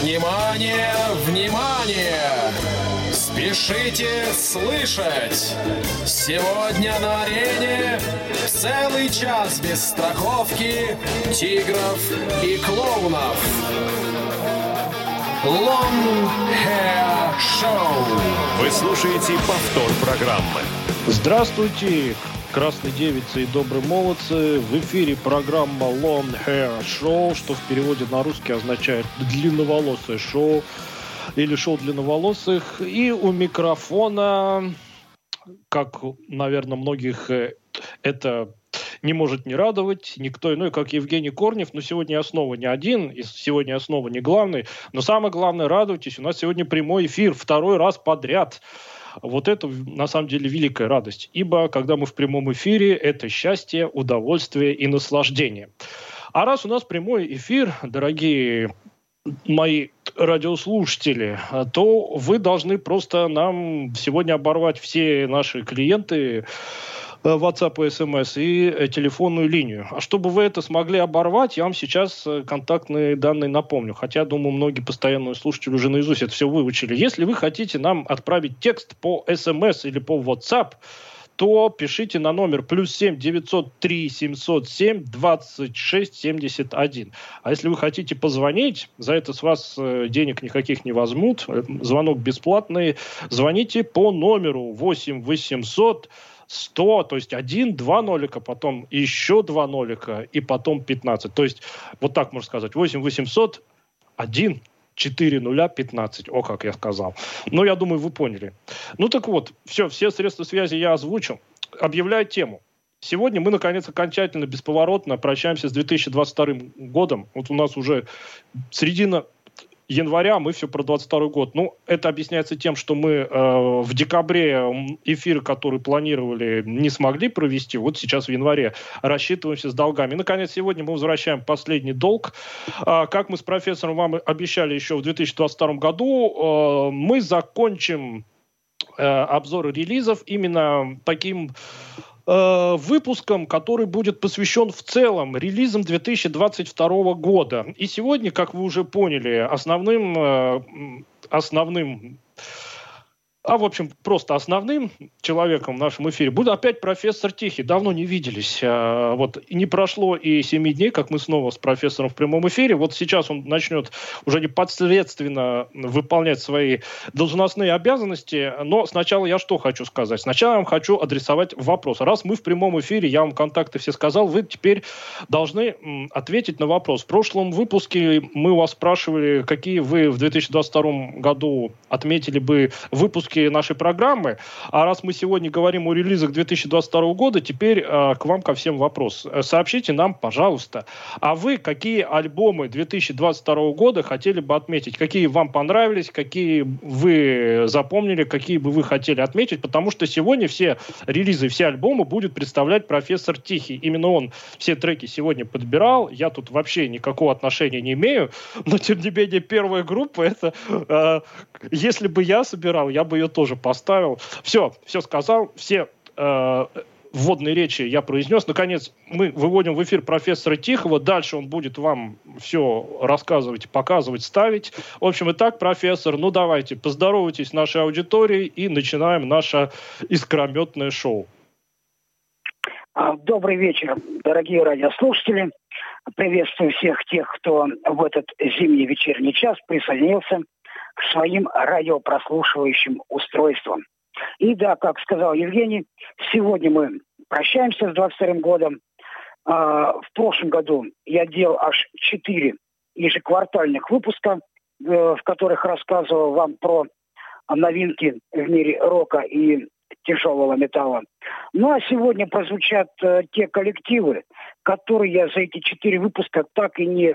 Внимание, внимание! Спешите слышать! Сегодня на арене целый час без страховки, тигров и клоунов. Long Hair Show. Вы слушаете повтор программы. Здравствуйте, красные девицы и добрые молодцы. В эфире программа Long Hair Show, что в переводе на русский означает длинноволосое шоу или шоу длинноволосых. И у микрофона, как, наверное, многих э, это не может не радовать никто иной, как Евгений Корнев. Но сегодня я снова не один, и сегодня я снова не главный. Но самое главное, радуйтесь, у нас сегодня прямой эфир, второй раз подряд. Вот это на самом деле великая радость. Ибо когда мы в прямом эфире, это счастье, удовольствие и наслаждение. А раз у нас прямой эфир, дорогие мои радиослушатели, то вы должны просто нам сегодня оборвать все наши клиенты, WhatsApp и SMS и э, телефонную линию. А чтобы вы это смогли оборвать, я вам сейчас э, контактные данные напомню. Хотя, думаю, многие постоянные слушатели уже наизусть это все выучили. Если вы хотите нам отправить текст по SMS или по WhatsApp, то пишите на номер плюс 7 903 707 26 71. А если вы хотите позвонить, за это с вас денег никаких не возьмут, звонок бесплатный, звоните по номеру 8 800 100, то есть один, два нолика, потом еще два нолика, и потом 15. То есть, вот так можно сказать, 8 800, 1, 4 нуля 15. О, как я сказал. Ну, я думаю, вы поняли. Ну, так вот, все, все средства связи я озвучил. Объявляю тему. Сегодня мы, наконец, окончательно, бесповоротно прощаемся с 2022 годом. Вот у нас уже середина января мы все про 22 год. Ну, это объясняется тем, что мы э, в декабре эфир, который планировали, не смогли провести. Вот сейчас в январе рассчитываемся с долгами. И, наконец, сегодня мы возвращаем последний долг. Э, как мы с профессором вам обещали еще в 2022 году, э, мы закончим э, обзор релизов именно таким Э, выпуском, который будет посвящен в целом релизам 2022 года. И сегодня, как вы уже поняли, основным, э, основным а, в общем, просто основным человеком в нашем эфире будет опять профессор Тихий. Давно не виделись. А, вот не прошло и семи дней, как мы снова с профессором в прямом эфире. Вот сейчас он начнет уже непосредственно выполнять свои должностные обязанности. Но сначала я что хочу сказать? Сначала я вам хочу адресовать вопрос. Раз мы в прямом эфире, я вам контакты все сказал, вы теперь должны ответить на вопрос. В прошлом выпуске мы у вас спрашивали, какие вы в 2022 году отметили бы выпуски выпуске нашей программы. А раз мы сегодня говорим о релизах 2022 года, теперь э, к вам ко всем вопрос. Э, сообщите нам, пожалуйста, а вы какие альбомы 2022 года хотели бы отметить? Какие вам понравились, какие вы запомнили, какие бы вы хотели отметить? Потому что сегодня все релизы, все альбомы будет представлять профессор Тихий. Именно он все треки сегодня подбирал. Я тут вообще никакого отношения не имею. Но, тем не менее, первая группа, это... Э, если бы я собирал, я бы ее тоже поставил. Все, все сказал, все э, вводные речи я произнес. Наконец, мы выводим в эфир профессора Тихого. Дальше он будет вам все рассказывать, показывать, ставить. В общем, итак, профессор, ну давайте, поздоровайтесь с нашей аудиторией и начинаем наше искрометное шоу. А, добрый вечер, дорогие радиослушатели. Приветствую всех тех, кто в этот зимний вечерний час присоединился к своим радиопрослушивающим устройствам. И да, как сказал Евгений, сегодня мы прощаемся с 22 годом. А, в прошлом году я делал аж 4 ежеквартальных выпуска, э, в которых рассказывал вам про новинки в мире рока и тяжелого металла. Ну а сегодня прозвучат э, те коллективы, которые я за эти четыре выпуска так и не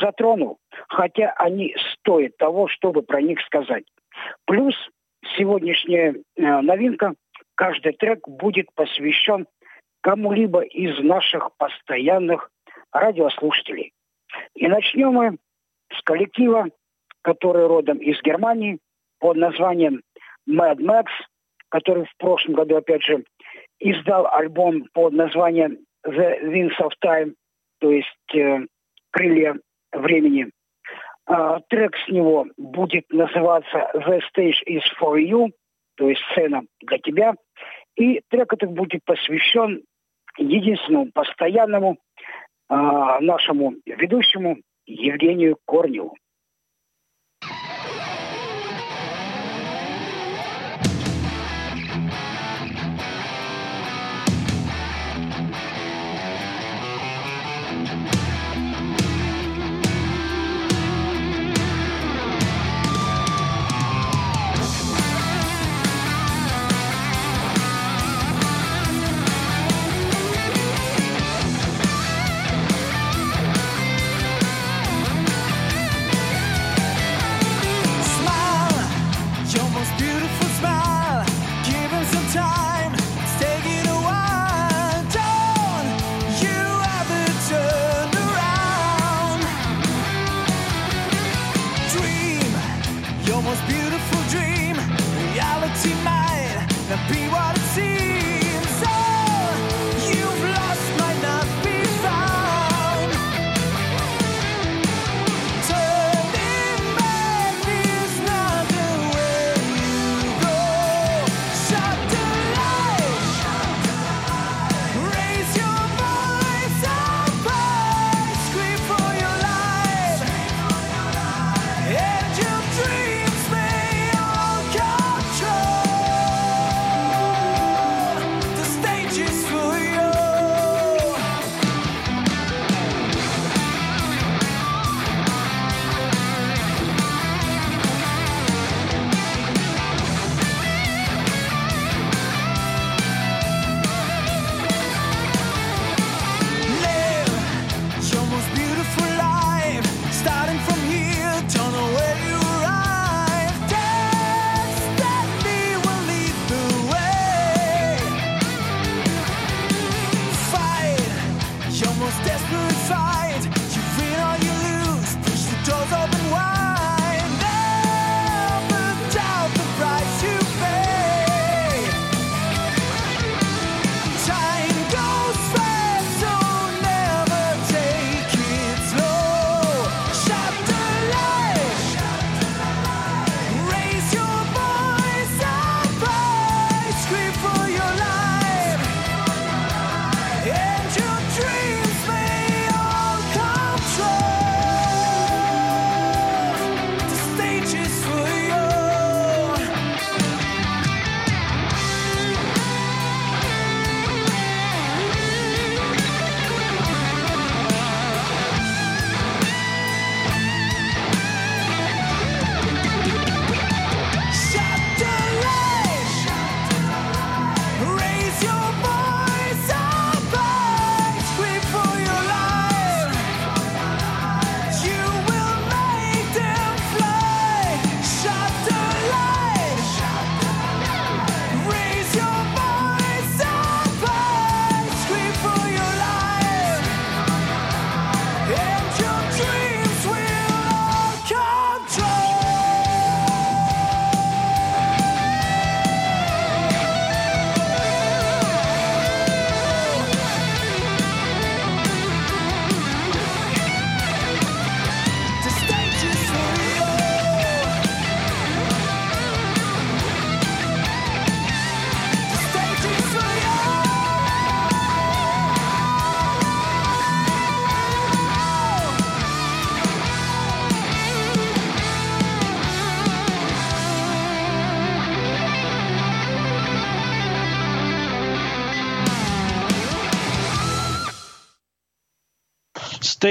затронул, хотя они стоят того, чтобы про них сказать. Плюс сегодняшняя э, новинка, каждый трек будет посвящен кому-либо из наших постоянных радиослушателей. И начнем мы с коллектива, который родом из Германии под названием Mad Max, который в прошлом году, опять же, издал альбом под названием The Winds of Time, то есть э, «Крылья времени. А, трек с него будет называться «The Stage is for you», то есть «Сцена для тебя». И трек этот будет посвящен единственному постоянному а, нашему ведущему Евгению Корневу.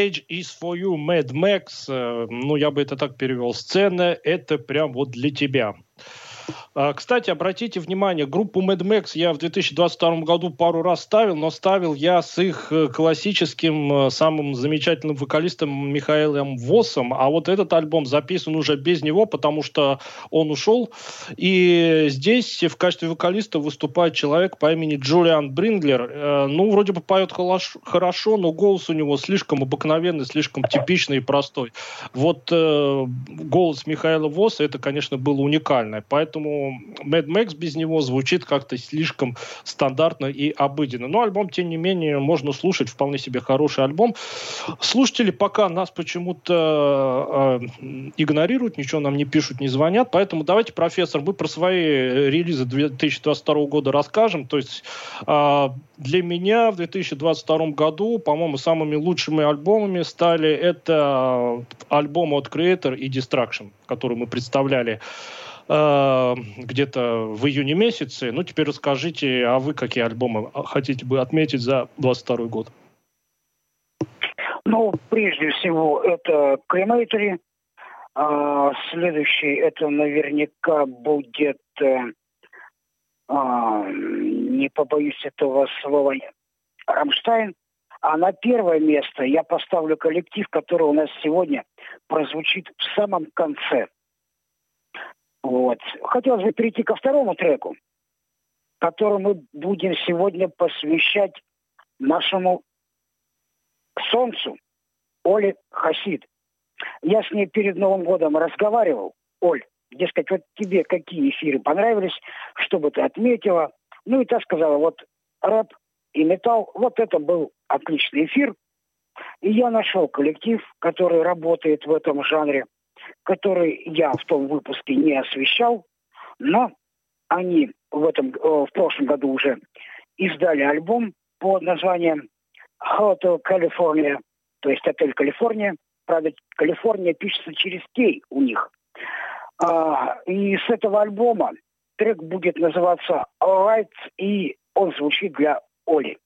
Stage is for you, Mad Max. Э, ну, я бы это так перевел. Сцена — это прям вот для тебя. А, кстати, обратите внимание, группу Mad Max я в 2022 году пару раз ставил, но ставил я с их э, классическим, э, самым замечательным вокалистом Михаилом Восом, а вот этот альбом записан уже без него, потому что он ушел. И здесь в качестве вокалиста выступает человек по имени Джулиан Бринглер. Э, ну, вроде бы поет хорошо, но голос у него слишком обыкновенный, слишком типичный и простой. Вот голос Михаила Воса, это, конечно, было уникальное. Поэтому поэтому Mad Max без него звучит как-то слишком стандартно и обыденно. Но альбом, тем не менее, можно слушать, вполне себе хороший альбом. Слушатели пока нас почему-то э, игнорируют, ничего нам не пишут, не звонят, поэтому давайте, профессор, мы про свои релизы 2022 года расскажем. То есть э, для меня в 2022 году, по-моему, самыми лучшими альбомами стали это альбом от Creator и Distraction, который мы представляли э, где-то в июне месяце. Ну, теперь расскажите, а вы какие альбомы хотите бы отметить за 2022 год? Ну, прежде всего, это Crematory. А, следующий, это наверняка будет, а, не побоюсь этого слова, Рамштайн. А на первое место я поставлю коллектив, который у нас сегодня прозвучит в самом конце. Вот. Хотелось бы перейти ко второму треку, который мы будем сегодня посвящать нашему солнцу Оле Хасид. Я с ней перед Новым годом разговаривал. Оль, дескать, вот тебе какие эфиры понравились, что бы ты отметила. Ну и та сказала, вот рэп и металл, вот это был отличный эфир. И я нашел коллектив, который работает в этом жанре, который я в том выпуске не освещал, но они в, этом, э, в прошлом году уже издали альбом под названием Hotel California, то есть отель Калифорния. Правда, Калифорния пишется через кей у них. А, и с этого альбома трек будет называться All Right, и он звучит для Оли.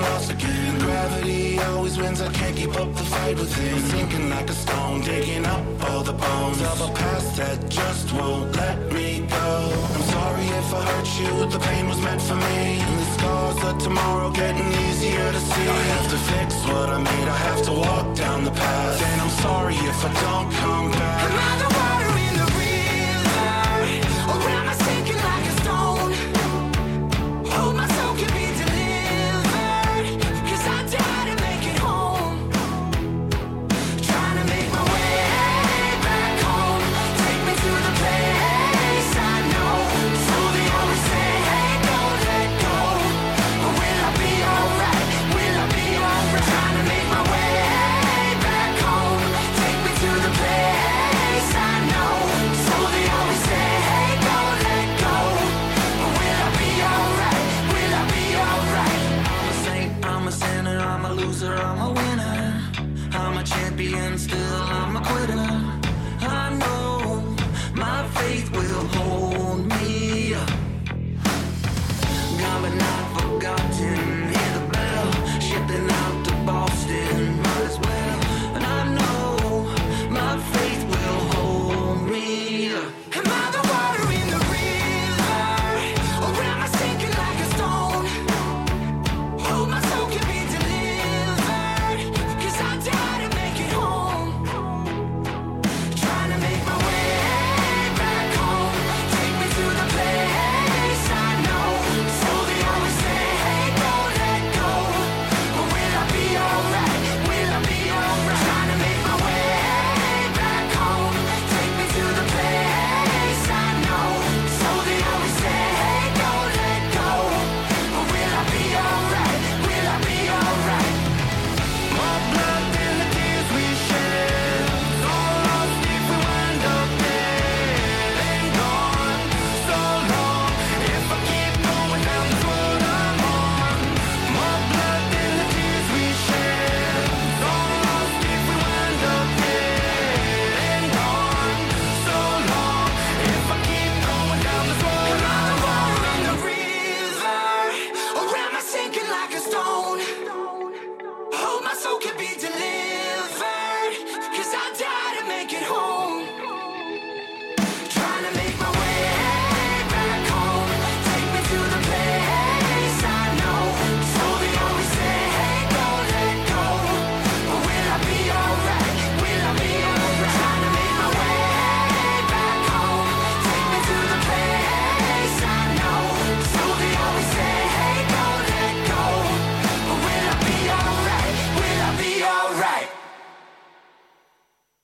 Lost again. Gravity always wins. I can't keep up the fight within. Sinking like a stone, digging up all the bones of a past that just won't let me go. I'm sorry if I hurt you. The pain was meant for me. And the scars of tomorrow getting easier to see. I have to fix what I made. I have to walk down the path. And I'm sorry if I don't come back. stand still. I'm a quitter. I know.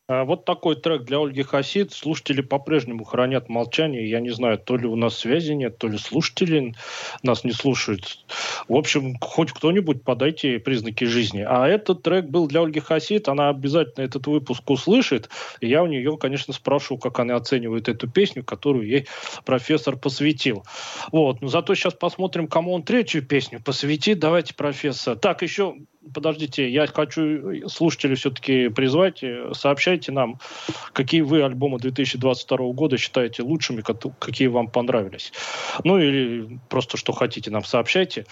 Вот такой трек для Ольги Хасид. Слушатели по-прежнему хранят молчание. Я не знаю, то ли у нас связи нет, то ли слушатели нас не слушают. В общем, хоть кто-нибудь подайте признаки жизни. А этот трек был для Ольги Хасид. Она обязательно этот выпуск услышит. И я у нее, конечно, спрошу, как она оценивает эту песню, которую ей профессор посвятил. Вот. Но зато сейчас посмотрим, кому он третью песню посвятит. Давайте, профессор. Так, еще подождите, я хочу слушателей все-таки призвать, э, сообщайте нам, какие вы альбомы 2022 года считаете лучшими, какие вам понравились. Ну или просто что хотите нам сообщайте.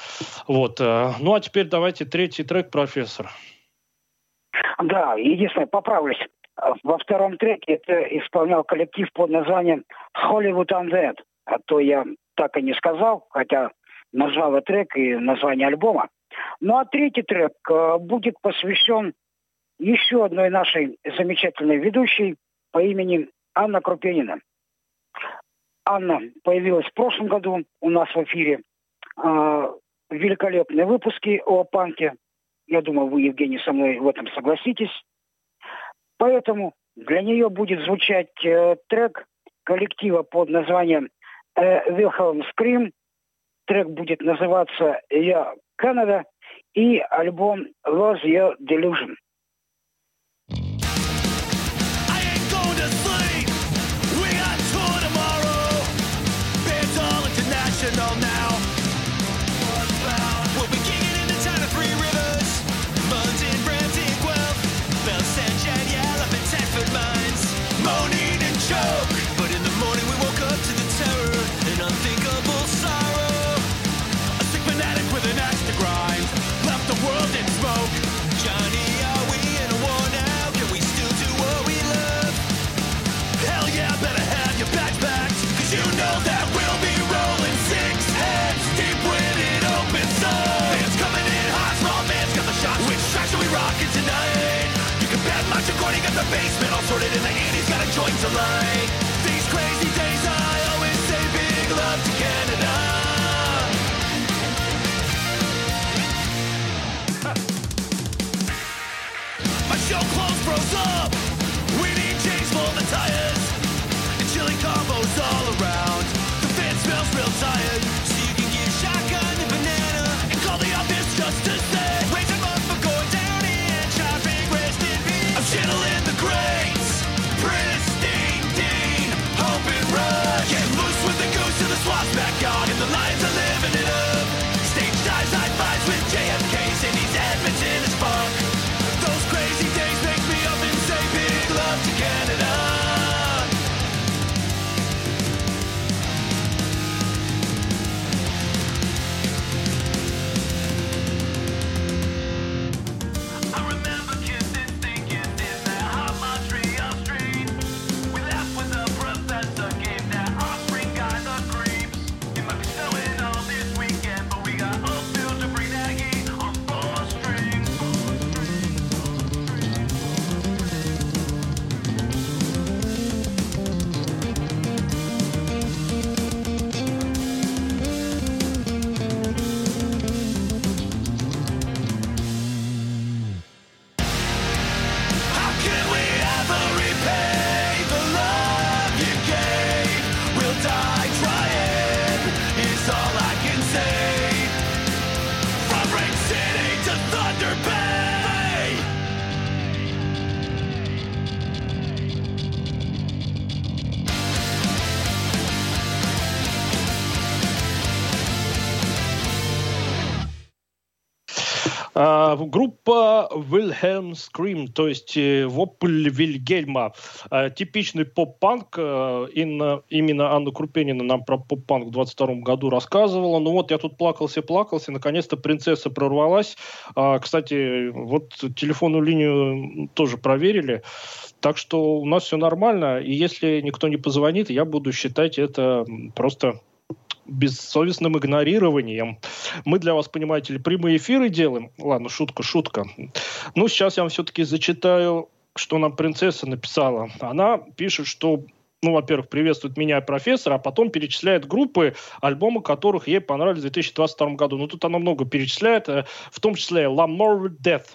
Вот. Э, ну а теперь давайте третий трек, профессор. Да, единственное, поправлюсь. Во втором треке это исполнял коллектив под названием Hollywood Undead. А то я так и не сказал, хотя назвал и трек, и название альбома. Ну а третий трек э, будет посвящен еще одной нашей замечательной ведущей по имени Анна Крупенина. Анна появилась в прошлом году у нас в эфире. Э, великолепные выпуски о панке. Я думаю, вы, Евгений, со мной в этом согласитесь. Поэтому для нее будет звучать э, трек коллектива под названием Wilhelm Scream. Трек будет называться «Я Канада» и альбом «Was Your Delusion». Wilhelm Scream, то есть э, вопль Вильгельма. А, типичный поп-панк. Инна, именно Анна Крупенина нам про поп-панк в 22 году рассказывала. Ну вот я тут плакался, плакался. Наконец-то принцесса прорвалась. А, кстати, вот телефонную линию тоже проверили. Так что у нас все нормально. И если никто не позвонит, я буду считать это просто бессовестным игнорированием. Мы для вас, понимаете ли, прямые эфиры делаем. Ладно, шутка, шутка. Ну, сейчас я вам все-таки зачитаю, что нам принцесса написала. Она пишет, что ну, во-первых, приветствует меня профессора, а потом перечисляет группы, альбомы которых ей понравились в 2022 году. Ну, тут она много перечисляет, э, в том числе «L'Amour Death»,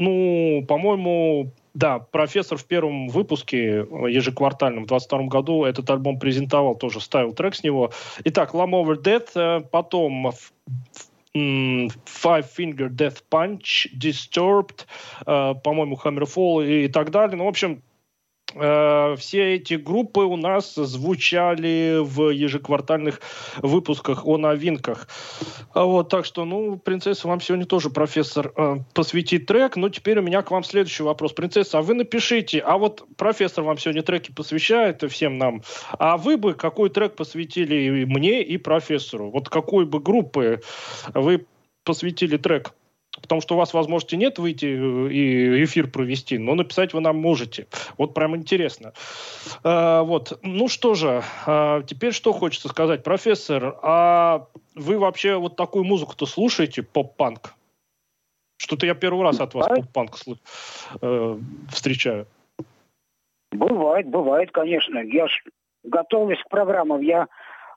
Ну, по-моему, да, профессор в первом выпуске ежеквартальном в 22 году этот альбом презентовал, тоже ставил трек с него. Итак, Lam Over Death, э, потом Five Finger Death Punch, Disturbed, э, по-моему, Hammerfall и так далее. Ну, в общем, Э, все эти группы у нас звучали в ежеквартальных выпусках о новинках. А вот, так что, ну, принцесса, вам сегодня тоже профессор э, посвятит трек. Но теперь у меня к вам следующий вопрос. Принцесса, а вы напишите, а вот профессор вам сегодня треки посвящает всем нам, а вы бы какой трек посвятили мне и профессору? Вот какой бы группы вы посвятили трек? Потому что у вас возможности нет выйти э, и эфир провести, но написать вы нам можете. Вот прям интересно. А, вот. Ну что же, а, теперь что хочется сказать. Профессор, а вы вообще вот такую музыку-то слушаете, поп-панк? Что-то я первый раз от вас поп-панк э, встречаю. Бывает, бывает, конечно. Я ж готовлюсь к программам. Я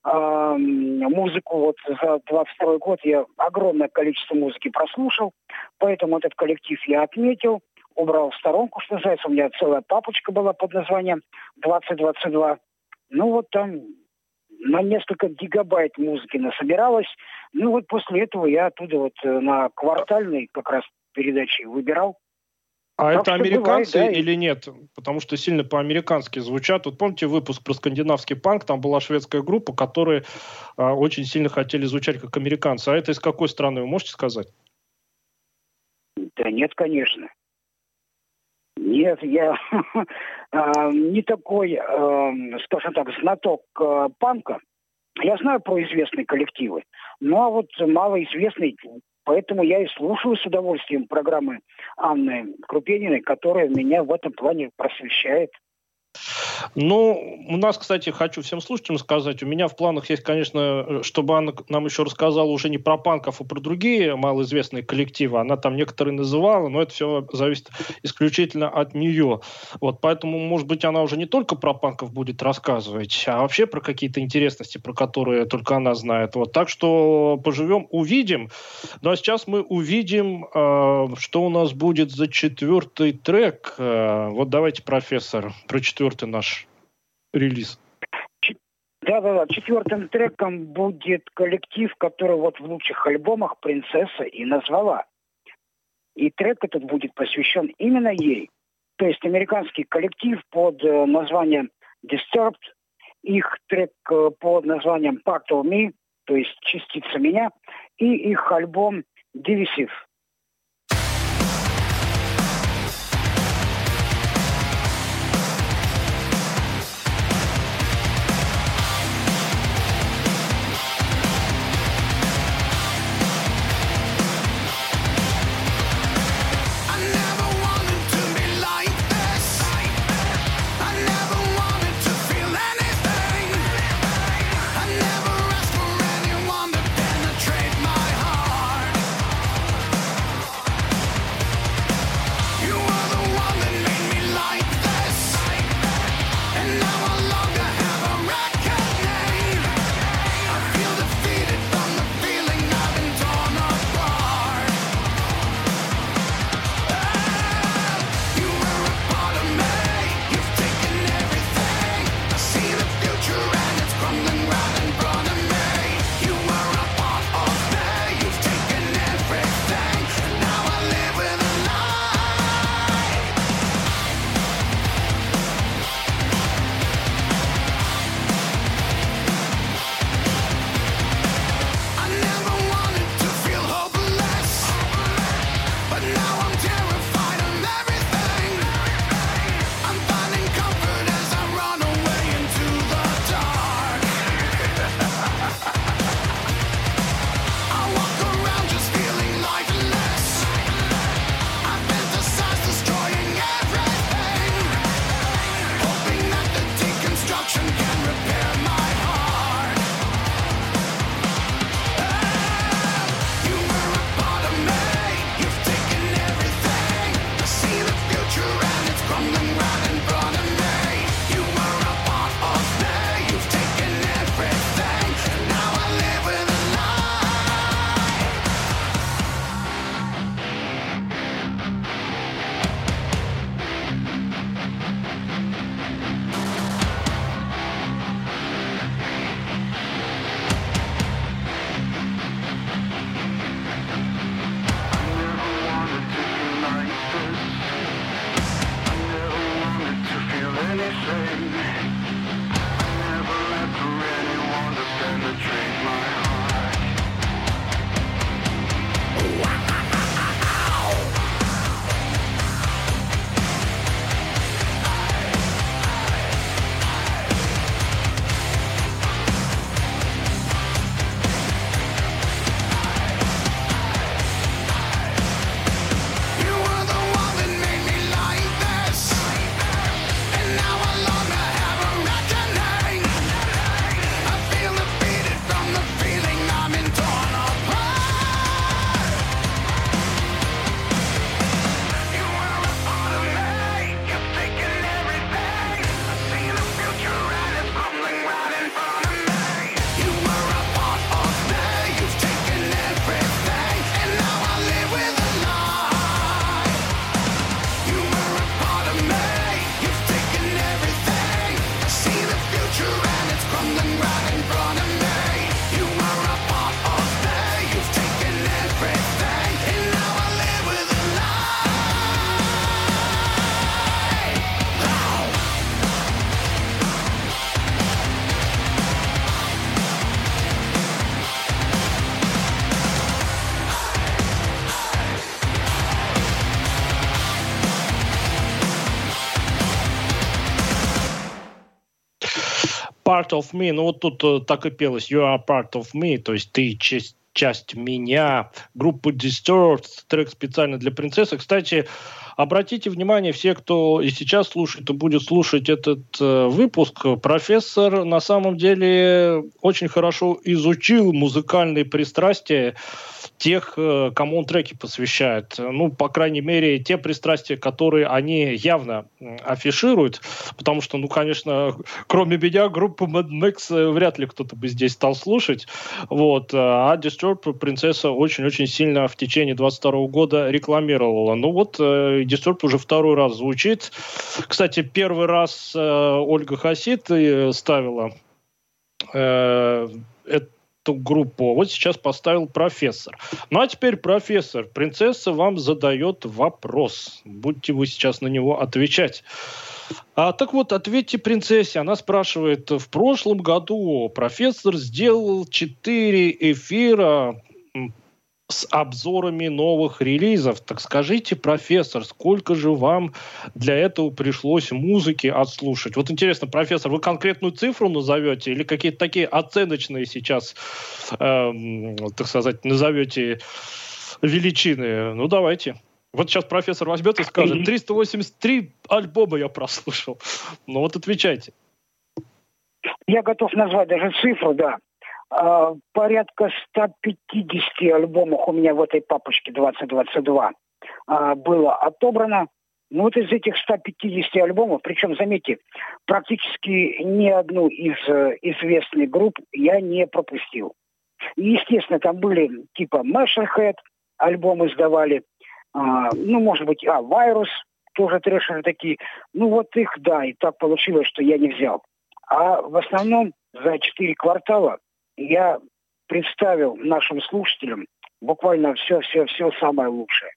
музыку вот за 22 год я огромное количество музыки прослушал, поэтому этот коллектив я отметил, убрал в сторонку, что называется. У меня целая папочка была под названием 2022. Ну вот там на несколько гигабайт музыки насобиралось. Ну вот после этого я оттуда вот э, на квартальной как раз передачи выбирал а так это американцы бывает, да, или нет? Потому что сильно по-американски звучат. Вот помните выпуск про скандинавский панк? Там была шведская группа, которые а, очень сильно хотели звучать как американцы. А это из какой страны, вы можете сказать? Да нет, конечно. Нет, я а, не такой, а, скажем так, знаток а, панка. Я знаю про известные коллективы. Ну а вот малоизвестный Поэтому я и слушаю с удовольствием программы Анны Крупениной, которая меня в этом плане просвещает. Ну, у нас, кстати, хочу всем слушателям сказать, у меня в планах есть, конечно, чтобы Анна нам еще рассказала уже не про панков, а про другие малоизвестные коллективы. Она там некоторые называла, но это все зависит исключительно от нее. Вот, поэтому, может быть, она уже не только про панков будет рассказывать, а вообще про какие-то интересности, про которые только она знает. Вот, так что поживем, увидим. Ну, а сейчас мы увидим, э, что у нас будет за четвертый трек. Э, вот давайте, профессор, про четвертый наш релиз. Да-да-да, четвертым треком будет коллектив, который вот в лучших альбомах «Принцесса» и назвала. И трек этот будет посвящен именно ей. То есть американский коллектив под э, названием Disturbed, их трек э, под названием Part of Me, то есть частица меня, и их альбом Divisive. Part of me, ну вот тут э, так и пелось. You are part of me, то есть ты часть часть меня, группа Disturbed, трек специально для принцессы. Кстати, обратите внимание, все, кто и сейчас слушает, и будет слушать этот э, выпуск, профессор на самом деле очень хорошо изучил музыкальные пристрастия тех, э, кому он треки посвящает. Ну, по крайней мере, те пристрастия, которые они явно афишируют, потому что, ну, конечно, кроме меня, группу Mad Max э, вряд ли кто-то бы здесь стал слушать. Вот. А Disturb принцесса очень-очень сильно в течение 22 года рекламировала. Ну вот, э, Disturb уже второй раз звучит. Кстати, первый раз Ольга Хасид ставила э, эту группу. Вот сейчас поставил профессор. Ну а теперь профессор. Принцесса вам задает вопрос. Будьте вы сейчас на него отвечать. А, так вот, ответьте принцессе. Она спрашивает, в прошлом году профессор сделал 4 эфира с обзорами новых релизов. Так скажите, профессор, сколько же вам для этого пришлось музыки отслушать? Вот интересно, профессор, вы конкретную цифру назовете или какие-то такие оценочные сейчас, э, так сказать, назовете величины? Ну, давайте. Вот сейчас профессор возьмет и скажет, 383 альбома я прослушал. Ну вот отвечайте. Я готов назвать даже цифру, да. А, порядка 150 альбомов у меня в этой папочке 2022 а, было отобрано. Ну вот из этих 150 альбомов, причем, заметьте, практически ни одну из э, известных групп я не пропустил. Естественно, там были типа Masherhead, альбомы сдавали, а, ну, может быть, а, Virus, тоже трэшеры такие. Ну, вот их, да, и так получилось, что я не взял. А в основном за четыре квартала я представил нашим слушателям буквально все-все-все самое лучшее.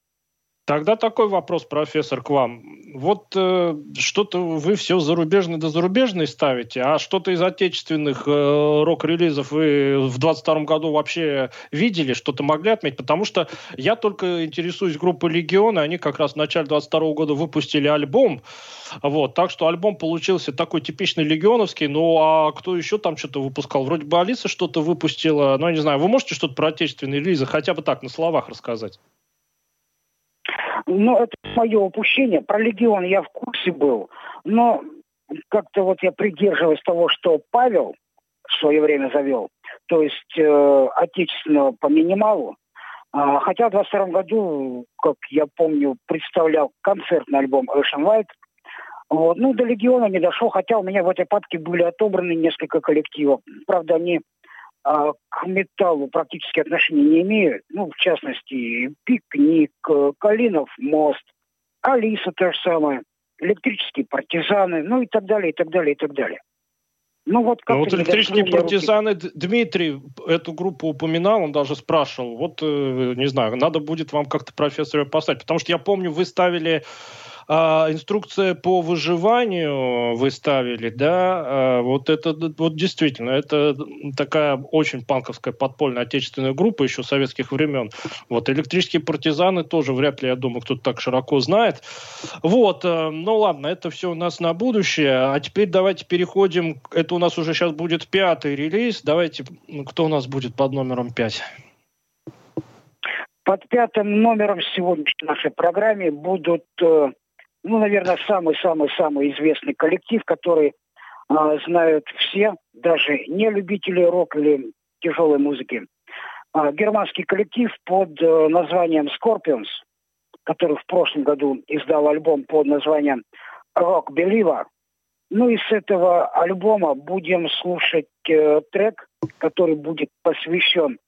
Тогда такой вопрос, профессор, к вам. Вот э, что-то вы все зарубежные да зарубежные ставите, а что-то из отечественных э, рок-релизов вы в 22 году вообще видели, что-то могли отметить? Потому что я только интересуюсь группой «Легион», и они как раз в начале 22 года выпустили альбом, вот, так что альбом получился такой типичный легионовский, ну а кто еще там что-то выпускал? Вроде бы Алиса что-то выпустила, ну я не знаю, вы можете что-то про отечественные релизы хотя бы так на словах рассказать? Но это мое упущение. Про Легион я в курсе был. Но как-то вот я придерживаюсь того, что Павел в свое время завел. То есть э, отечественного по минималу. А, хотя в 22 году, как я помню, представлял концертный альбом Ocean White. Вот. Ну, до Легиона не дошел, хотя у меня в этой папке были отобраны несколько коллективов. Правда, они а, к металлу практически отношения не имеют. Ну, в частности, Пикник, Калинов мост, Алиса то же самое, электрические партизаны, ну и так далее, и так далее, и так далее. Ну вот, как ну, вот электрические партизаны, руки. Дмитрий эту группу упоминал, он даже спрашивал, вот, э, не знаю, надо будет вам как-то профессора поставить, потому что я помню, вы ставили а, инструкция по выживанию вы ставили, да, а, вот это вот действительно, это такая очень панковская подпольная отечественная группа еще советских времен. Вот электрические партизаны тоже вряд ли, я думаю, кто-то так широко знает. Вот, э, ну ладно, это все у нас на будущее. А теперь давайте переходим, это у нас уже сейчас будет пятый релиз. Давайте, кто у нас будет под номером пять? Под пятым номером сегодняшней нашей программе будут э, ну, наверное, самый-самый-самый известный коллектив, который а, знают все, даже не любители рок или тяжелой музыки. А, германский коллектив под а, названием Scorpions, который в прошлом году издал альбом под названием Rock Believer. Ну и с этого альбома будем слушать э, трек, который будет посвящен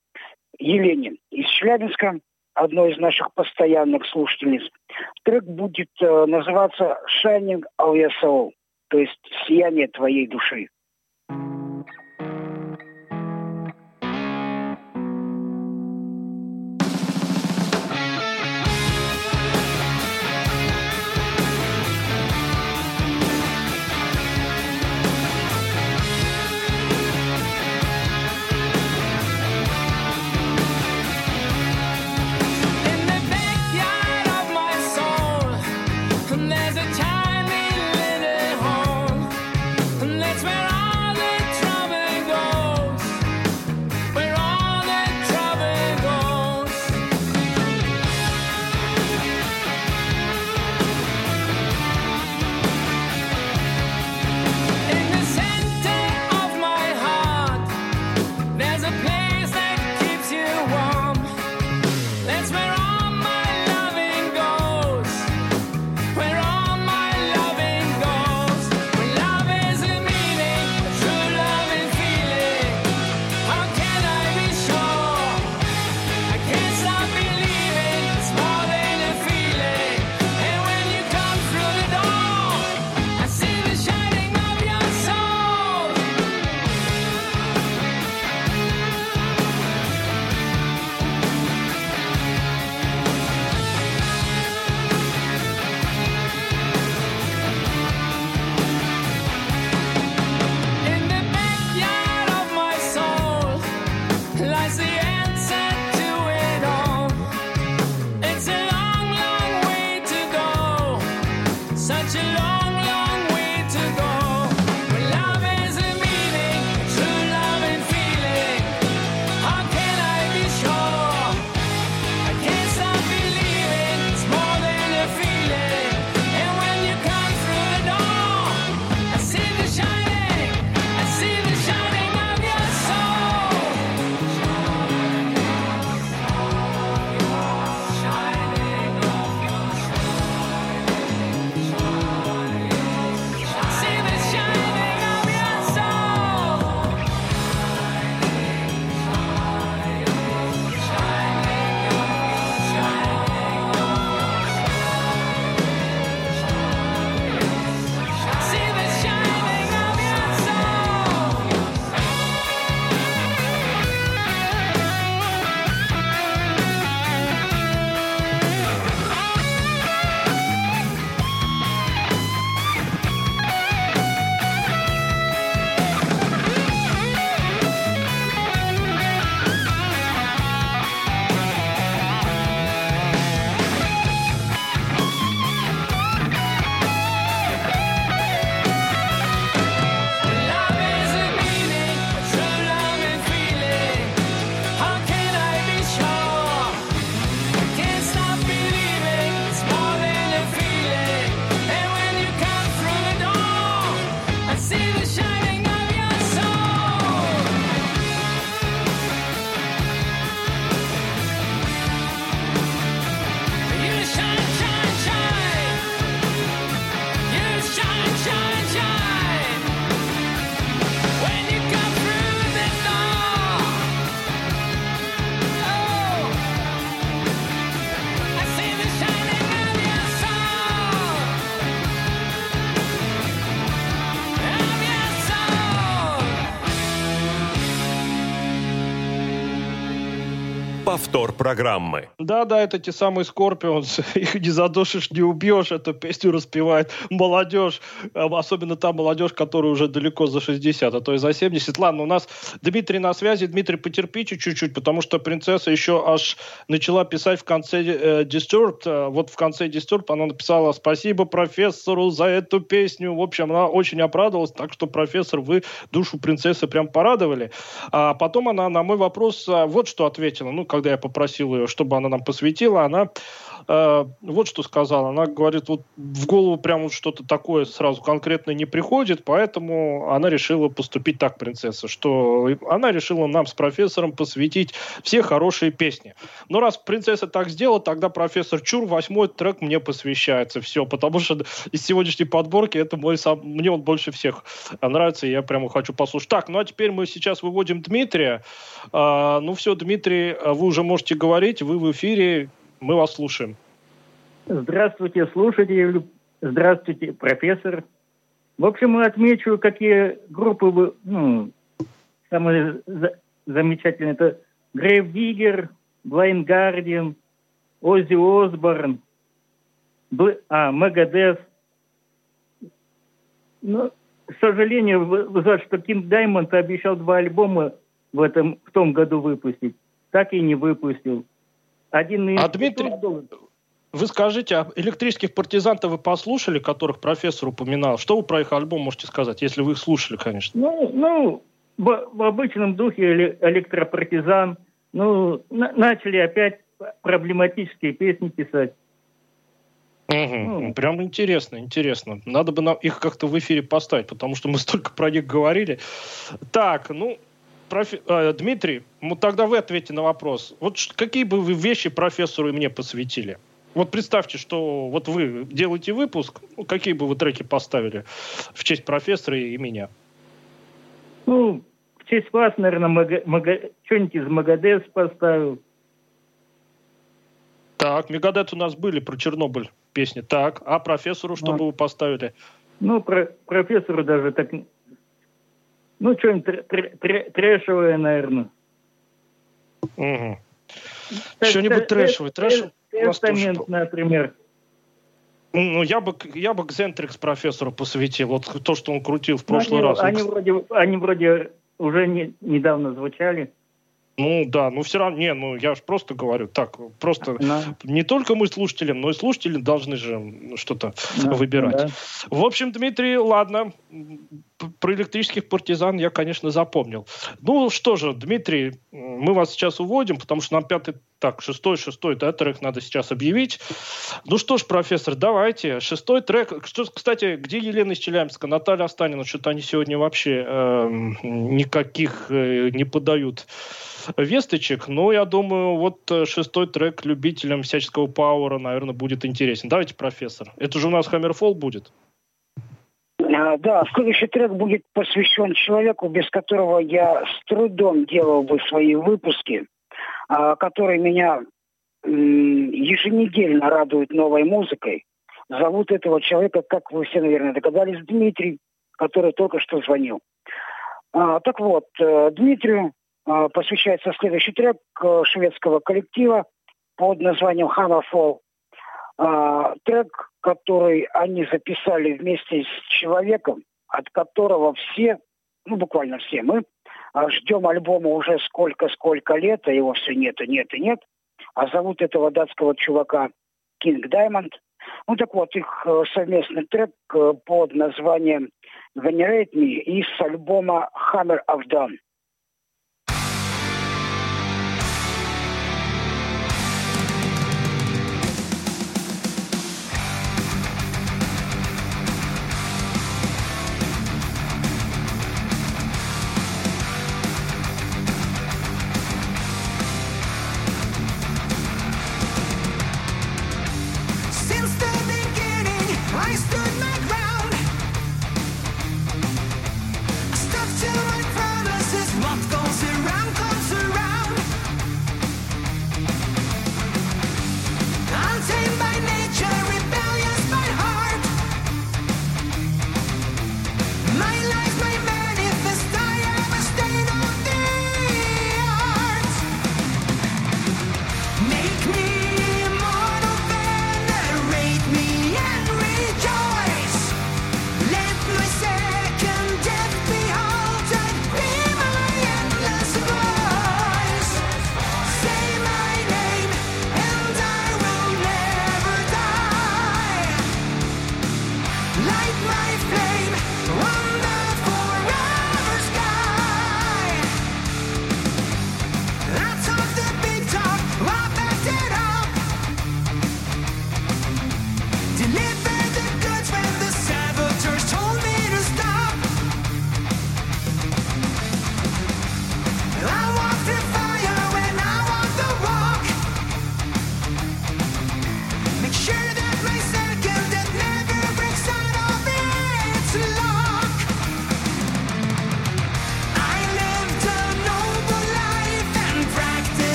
Елене из Челябинска одной из наших постоянных слушательниц. Трек будет э, называться «Shining of your soul», то есть «Сияние твоей души». Повтор программы. Да-да, это те самые Скорпионс. Их не задушишь, не убьешь. Эту песню распевает молодежь. А, Особенно та молодежь, которая уже далеко за 60, а то и за 70. Ладно, у нас Дмитрий на связи. Дмитрий, потерпите чуть-чуть, потому что принцесса еще аж начала писать в конце э, Disturbed. Э, Вот в конце Disturbed она написала «Спасибо профессору за эту песню». В общем, она очень обрадовалась. Так что, профессор, вы душу принцессы прям порадовали. А потом она на мой вопрос а, вот что ответила. Ну, когда я попросил ее, чтобы она нам посвятила, она э, вот что сказала. Она говорит, вот в голову прям вот что-то такое сразу конкретно не приходит, поэтому она решила поступить так, принцесса, что она решила нам с профессором посвятить все хорошие песни. Но раз принцесса так сделала, тогда профессор Чур восьмой трек мне посвящается. Все, потому что из сегодняшней подборки это мой сам, мне он больше всех нравится, и я прямо хочу послушать. Так, ну а теперь мы сейчас выводим Дмитрия. А, ну все, Дмитрий, вы уже можете говорить, вы в эфире, мы вас слушаем. Здравствуйте, слушатели. Здравствуйте, профессор. В общем, отмечу, какие группы вы, ну, самые за- замечательные. Это Грейв Диггер, Blind Guardian, Оззи Осборн, Бл- а, Мегадес. Но, к сожалению, знаете, что Кинг Даймонд обещал два альбома в, этом, в том году выпустить. Так и не выпустил. Один А Дмитрий- Вы скажите, а электрических партизан-то вы послушали, которых профессор упоминал? Что вы про их альбом можете сказать, если вы их слушали, конечно? Ну, ну в, в обычном духе эле- электропартизан. Ну, на- начали опять проблематические песни писать. Мгм. Ну. Прям интересно, интересно. Надо бы нам их как-то в эфире поставить, потому что мы столько про них говорили. Так, ну, профи- э, Дмитрий, ну тогда вы ответьте на вопрос. Вот какие бы вы вещи профессору и мне посвятили? Вот представьте, что вот вы делаете выпуск, ну, какие бы вы треки поставили в честь профессора и меня? Ну, в честь вас, наверное, что-нибудь из Магадес поставил. Так, Мегадет у нас были про Чернобыль песни. Так, а профессору что бы вы поставили? Ну, про, профессору даже так... Ну, что-нибудь тр- тр- тр- трэшевое, наверное. Мгм. Что-нибудь трэшевое, трэш- тоже Тестамент, был. например. Ну, я бы, к- я бы Кзентрикс профессору посвятил. Вот то, что он крутил в Ну, прошлый они, раз. Они вроде, они вроде уже не, недавно звучали. Ну, да, ну все равно, не, ну я же просто говорю, так, просто Да, не только мы слушателям, но и слушатели должны же что-то да, выбирать. да. В общем, Дмитрий, ладно, про электрических партизан я, конечно, запомнил. Ну что же, Дмитрий, мы вас сейчас уводим, потому что нам пятый, так, шестой, шестой, да, трек надо сейчас объявить. Ну что ж, профессор, давайте, шестой трек. Что, кстати, где Елена из Челябинска, Наталья Останина? Что-то они сегодня вообще эм, никаких э, не подают весточек, но я думаю, вот э, шестой трек любителям всяческого пауэра, наверное, будет интересен. Давайте, профессор. Это же у нас Хаммерфол будет. А, Да, следующий трек будет посвящен человеку, без которого я с трудом делал бы свои выпуски, а, который меня еженедельно радует новой музыкой. Зовут этого человека, как вы все, наверное, догадались, Дмитрий, который только что звонил. А, Так вот, э, Дмитрию посвящается следующий трек э, шведского коллектива под названием Hammerfall. Трек, который они записали вместе с человеком, от которого все, ну буквально все мы, а, ждем альбома уже сколько-сколько лет, а его все нет и нет и нет. А зовут этого датского чувака King Diamond. Ну так вот, их э, совместный трек э, под названием Venerate Me из альбома Hammer of Dawn.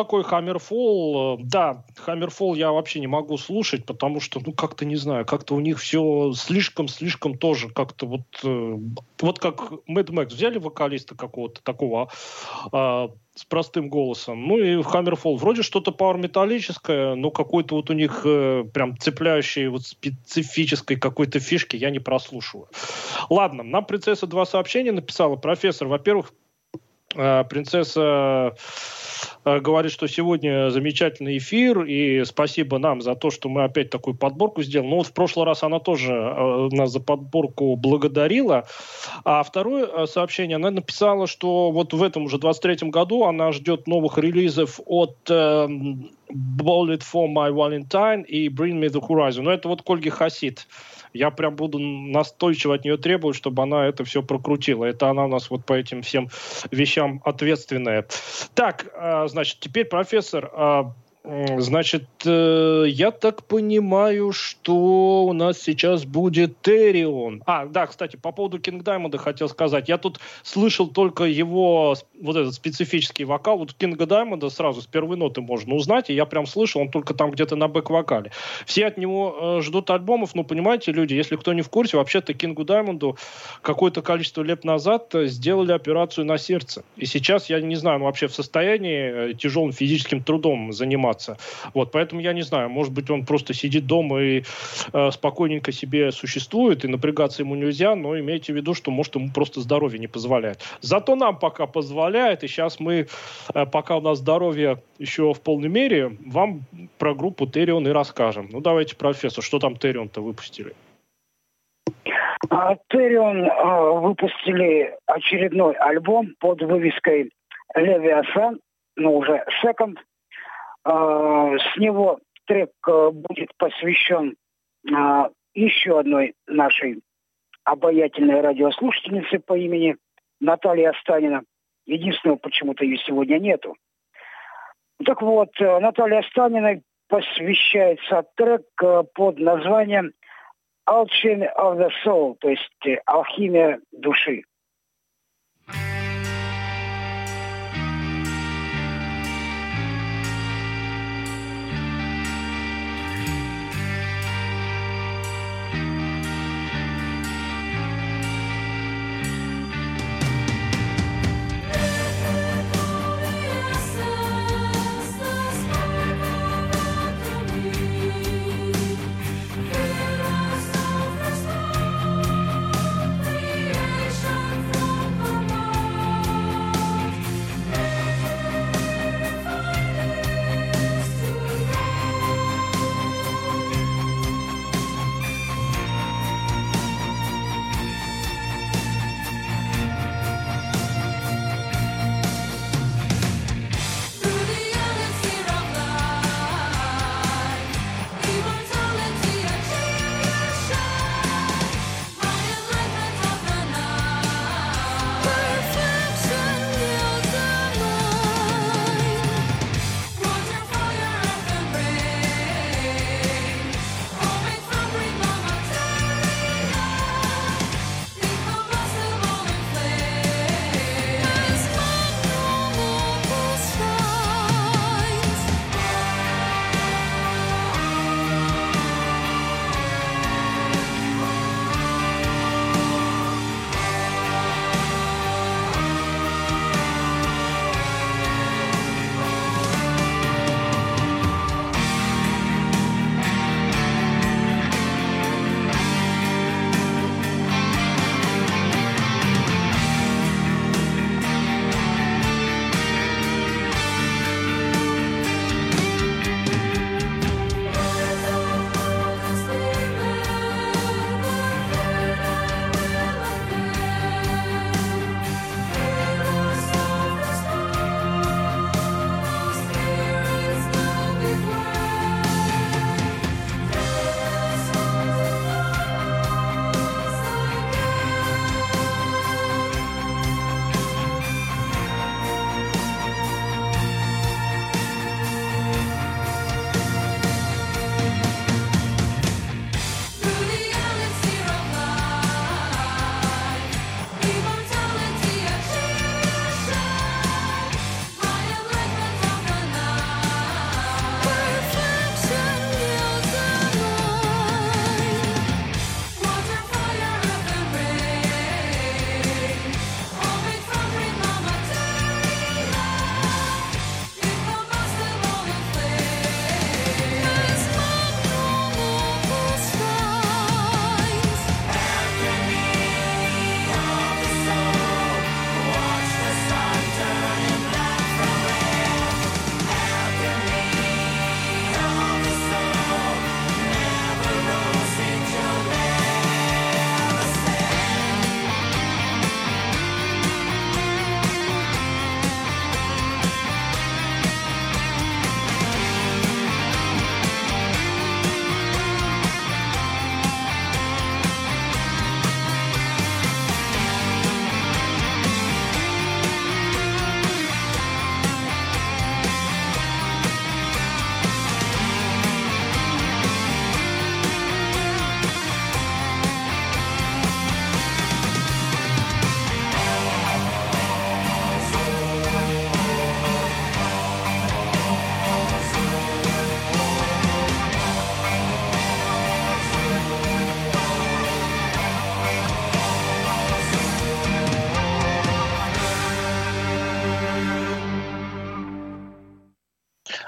Такой Хаммерфол. Да, Хаммерфол я вообще не могу слушать, потому что, ну, как-то не знаю, как-то у них все слишком-слишком тоже как-то вот... Э, вот как Мэд Мэкс взяли вокалиста какого-то такого э, с простым голосом. Ну и в Хаммерфол вроде что-то пауэр-металлическое, но какой-то вот у них э, прям цепляющей вот специфической какой-то фишки я не прослушиваю. Ладно, нам принцесса два сообщения написала. Профессор, во-первых, э, принцесса Э, говорит, что сегодня замечательный эфир, и спасибо нам за то, что мы опять такую подборку сделали. Ну вот в прошлый раз она тоже э, нас за подборку благодарила. А второе э, сообщение, она написала, что вот в этом уже 23-м году она ждет новых релизов от э, Bullet for My Valentine и Bring Me the Horizon. Но это вот Кольги Хасид я прям буду настойчиво от нее требовать, чтобы она это все прокрутила. Это она у нас вот по этим всем вещам ответственная. Так, значит, теперь профессор, а, Значит, э, я так понимаю, что у нас сейчас будет Терион. А, да, кстати, по поводу Кинг Даймонда хотел сказать. Я тут слышал только его вот этот специфический вокал. Вот Кинга Даймонда сразу с первой ноты можно узнать, и я прям слышал, он только там где-то на бэк-вокале. Все от него э, ждут альбомов, но понимаете, люди, если кто не в курсе, вообще-то Кингу Даймонду какое-то количество лет назад сделали операцию на сердце. И сейчас, я не знаю, он вообще в состоянии э, тяжелым физическим трудом заниматься заниматься. Вот, поэтому я не знаю, может быть, он просто сидит дома и э, спокойненько себе существует, и напрягаться ему нельзя, но имейте в виду, что, может, ему просто здоровье не позволяет. Зато нам пока позволяет, и сейчас мы, э, пока у нас здоровье еще в полной мере, вам про группу Терион и расскажем. Ну, давайте, профессор, что там Терион-то выпустили? А, Терион э, выпустили очередной альбом под вывеской Левиасан, ну уже а, с него трек э, будет посвящен а, еще одной нашей обаятельной радиослушательнице по имени Наталья Останина. Единственного, почему-то ее сегодня нету. Так вот, э, Наталья Останиной посвящается трек э, под названием Alchemy of the Soul, то есть алхимия души.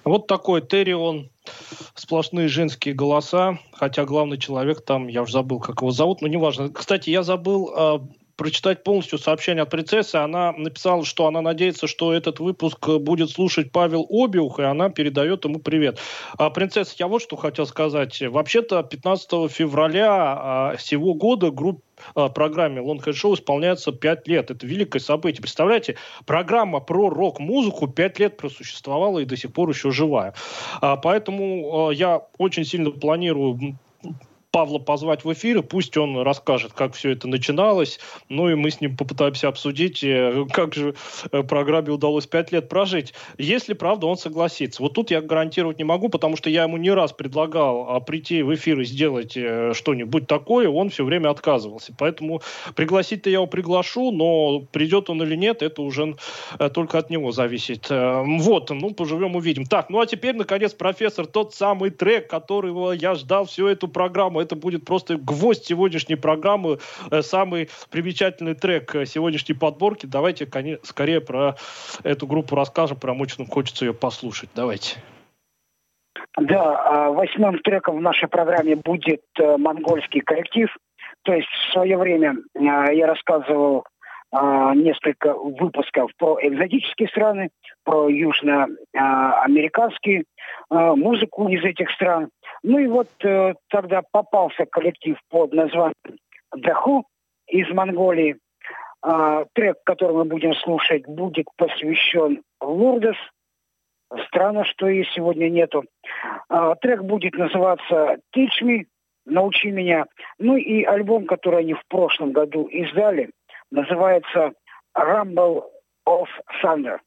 Вот такой Терион. Сплошные женские голоса. Хотя главный человек там, я уже забыл, как его зовут, но неважно. Кстати, я забыл а, прочитать полностью сообщение от принцессы. Она написала, что она надеется, что этот выпуск будет слушать Павел Обиух, и она передает ему привет. А, принцесса, я вот что хотел сказать. Вообще-то 15 февраля а, сего года группа программе Long Head Show исполняется 5 лет. Это великое событие. Представляете, программа про рок-музыку 5 лет просуществовала и до сих пор еще живая. А, поэтому а, я очень сильно планирую Павла позвать в эфир, и пусть он расскажет, как все это начиналось. Ну и мы с ним попытаемся обсудить, э, как же э, программе удалось пять лет прожить. Если, правда, он согласится. Вот тут я гарантировать не могу, потому что я ему не раз предлагал а, прийти в эфир и сделать э, что-нибудь такое, он все время отказывался. Поэтому пригласить-то я его приглашу, но придет он или нет, это уже только от него зависит. Вот, ну, поживем, увидим. Так, ну а теперь, наконец, профессор, тот самый трек, которого я ждал всю эту программу это будет просто гвоздь сегодняшней программы, э, самый примечательный трек э, сегодняшней подборки. Давайте скорее про эту группу расскажем, прям очень хочется ее послушать. Давайте. Да, а восьмым треком в нашей программе будет э, монгольский коллектив. То есть в свое время я рассказывал несколько выпусков про экзотические страны, про южноамериканские музыку из этих стран. Ну и вот э, тогда попался коллектив под названием «Даху» из Монголии. А, трек, который мы будем слушать, будет посвящен Лурдес. Странно, что ее сегодня нету. Трек будет называться «Teach me», «Научи меня». Ну и альбом, который они в прошлом году издали, называется «Rumble of Thunder».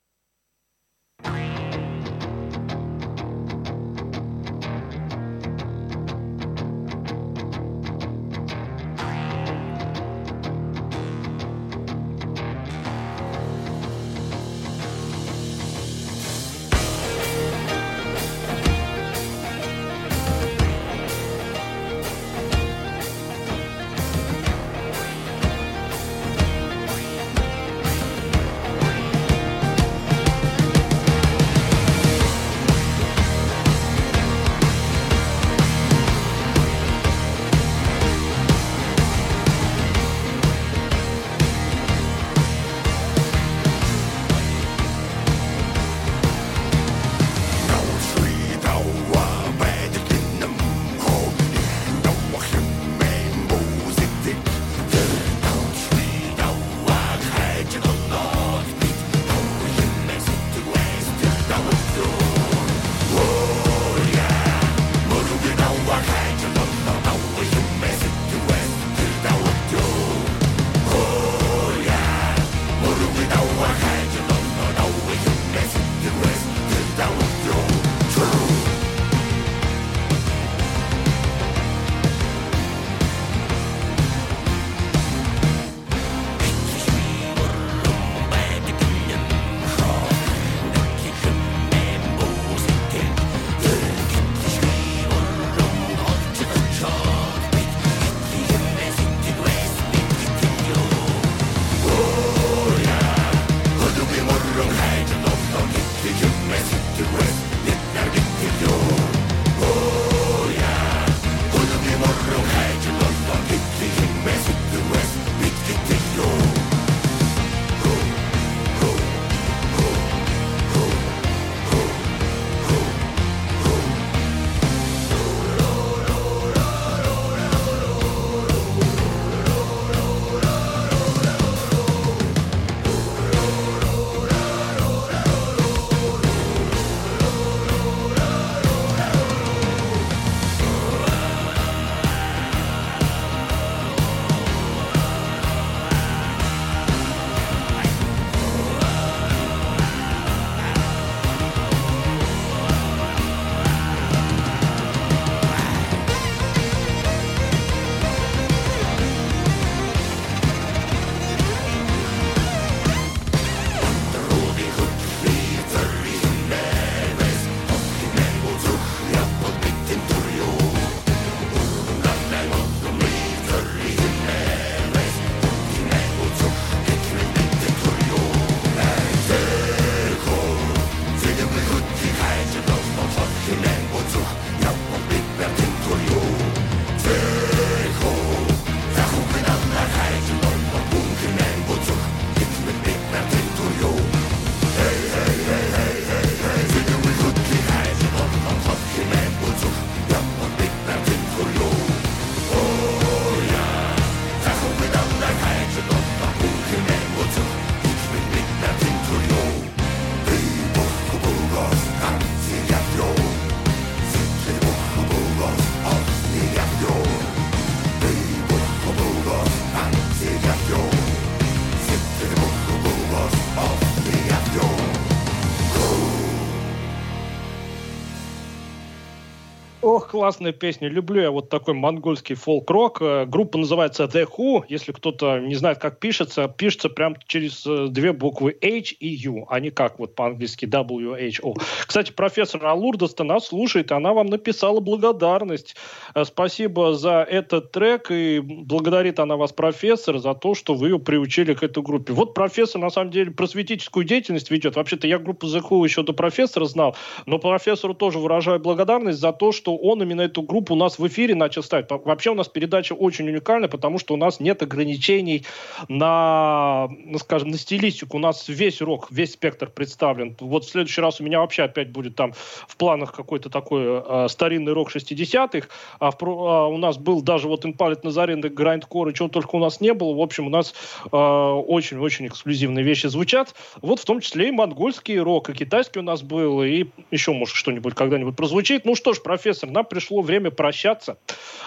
Ох, классная песня. Люблю я вот такой монгольский фолк-рок. Э, группа называется The Who. Если кто-то не знает, как пишется, пишется прям через э, две буквы H и U, а не как вот по-английски W-H-O. Кстати, профессор Алурдоста нас слушает, она вам написала благодарность. Э, спасибо за этот трек, и благодарит она вас, профессор, за то, что вы ее приучили к этой группе. Вот профессор, на самом деле, просветительскую деятельность ведет. Вообще-то я группу The Who еще до профессора знал, но профессору тоже выражаю благодарность за то, что он именно эту группу у нас в эфире начал ставить. Вообще у нас передача очень уникальна, потому что у нас нет ограничений на, ну, скажем, на стилистику. У нас весь рок, весь спектр представлен. Вот в следующий раз у меня вообще опять будет там в планах какой-то такой э, старинный рок 60-х. А, в, а у нас был даже вот Инпалит Назарин, Грайндкор, и чего только у нас не было. В общем, у нас э, очень-очень эксклюзивные вещи звучат. Вот в том числе и монгольский рок, и китайский у нас был, и еще, может, что-нибудь когда-нибудь прозвучит. Ну что ж, профессор, нам пришло время прощаться.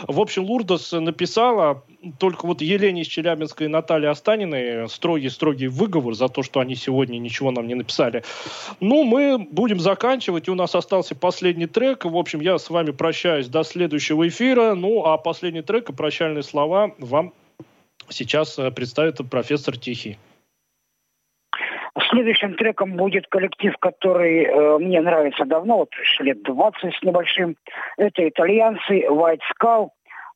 В общем, Лурдос написала только вот Елене из Челябинска и Наталье Останиной строгий-строгий выговор за то, что они сегодня ничего нам не написали. Ну, мы будем заканчивать, и у нас остался последний трек. В общем, я с вами прощаюсь до следующего эфира. Ну, а последний трек и прощальные слова вам сейчас э, представит профессор Тихий. Следующим треком будет коллектив, который э, мне нравится давно, вот лет 20 с небольшим. Это итальянцы White Skull.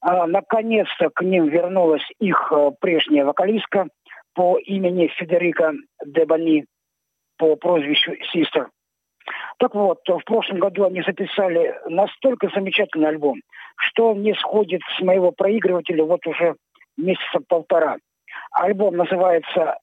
Э, наконец-то к ним вернулась их э, прежняя вокалистка по имени Федерика Дебани, по прозвищу Систер. Так вот, в прошлом году они записали настолько замечательный альбом, что он не сходит с моего проигрывателя вот уже месяца полтора. Альбом называется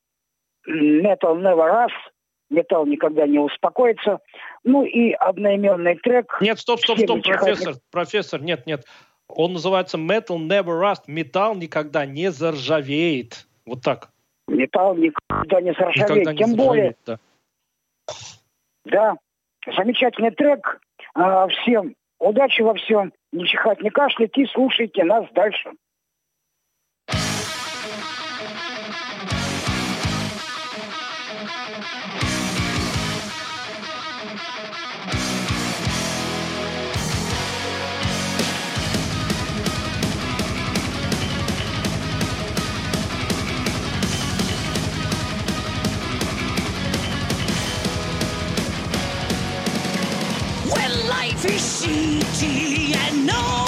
Metal Never Rust, металл никогда не успокоится. Ну и одноименный трек. Нет, стоп, стоп, стоп, профессор, профессор, нет, нет. Он называется Metal Never Rust. Металл никогда не заржавеет. Вот так. Металл никогда не заржавеет. Никогда не Тем заржавеет, более. Да. да. Замечательный трек. А, всем удачи во всем. Не чихать, не кашлять и слушайте нас дальше. appreciate and know.